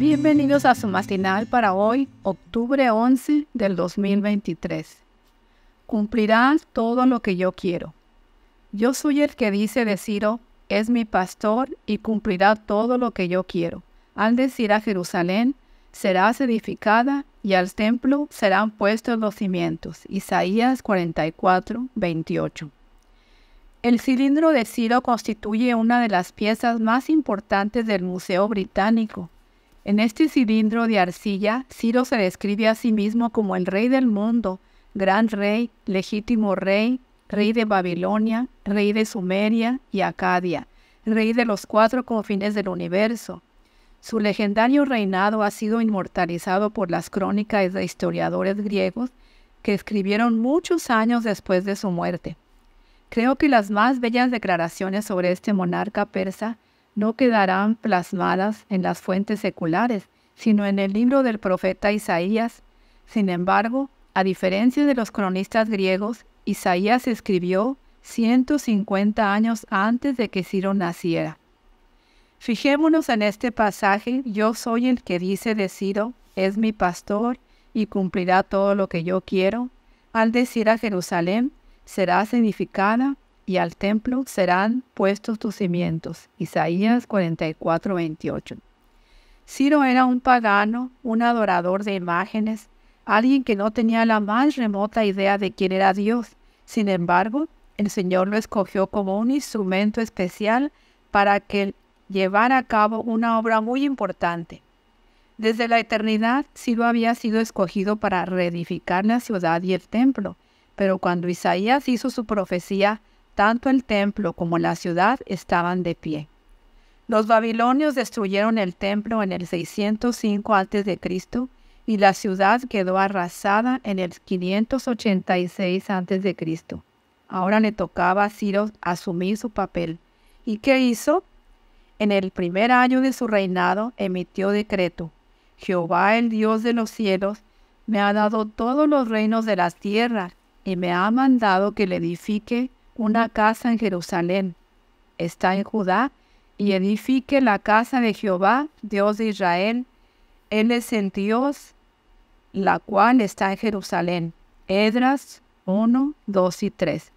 Bienvenidos a su matinal para hoy, octubre 11 del 2023. Cumplirás todo lo que yo quiero. Yo soy el que dice de Ciro, es mi pastor y cumplirá todo lo que yo quiero. Al decir a Jerusalén, serás edificada y al templo serán puestos los cimientos. Isaías 44, 28. El cilindro de Ciro constituye una de las piezas más importantes del Museo Británico en este cilindro de arcilla, Ciro se describe a sí mismo como el rey del mundo, gran rey, legítimo rey, rey de Babilonia, rey de Sumeria y Acadia, rey de los cuatro confines del universo. Su legendario reinado ha sido inmortalizado por las crónicas de historiadores griegos que escribieron muchos años después de su muerte. Creo que las más bellas declaraciones sobre este monarca persa no quedarán plasmadas en las fuentes seculares, sino en el libro del profeta Isaías. Sin embargo, a diferencia de los cronistas griegos, Isaías escribió 150 años antes de que Ciro naciera. Fijémonos en este pasaje, yo soy el que dice de Ciro, es mi pastor y cumplirá todo lo que yo quiero. Al decir a Jerusalén, serás edificada y al templo serán puestos tus cimientos. Isaías 44, 28. Ciro era un pagano, un adorador de imágenes, alguien que no tenía la más remota idea de quién era Dios. Sin embargo, el Señor lo escogió como un instrumento especial para que llevara a cabo una obra muy importante. Desde la eternidad, Ciro había sido escogido para reedificar la ciudad y el templo, pero cuando Isaías hizo su profecía, tanto el templo como la ciudad estaban de pie. Los babilonios destruyeron el templo en el 605 a.C. y la ciudad quedó arrasada en el 586 a.C. Ahora le tocaba a Ciro asumir su papel. ¿Y qué hizo? En el primer año de su reinado emitió decreto. Jehová, el Dios de los cielos, me ha dado todos los reinos de las tierras y me ha mandado que le edifique una casa en Jerusalén, está en Judá, y edifique la casa de Jehová, Dios de Israel. Él es el Dios, la cual está en Jerusalén. Edras 1, 2 y 3.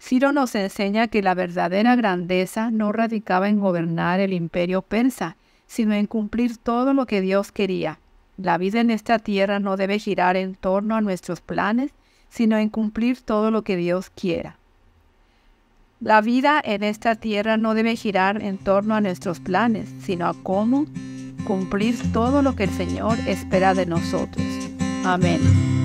Ciro nos enseña que la verdadera grandeza no radicaba en gobernar el imperio persa, sino en cumplir todo lo que Dios quería. La vida en esta tierra no debe girar en torno a nuestros planes, sino en cumplir todo lo que Dios quiera. La vida en esta tierra no debe girar en torno a nuestros planes, sino a cómo cumplir todo lo que el Señor espera de nosotros. Amén.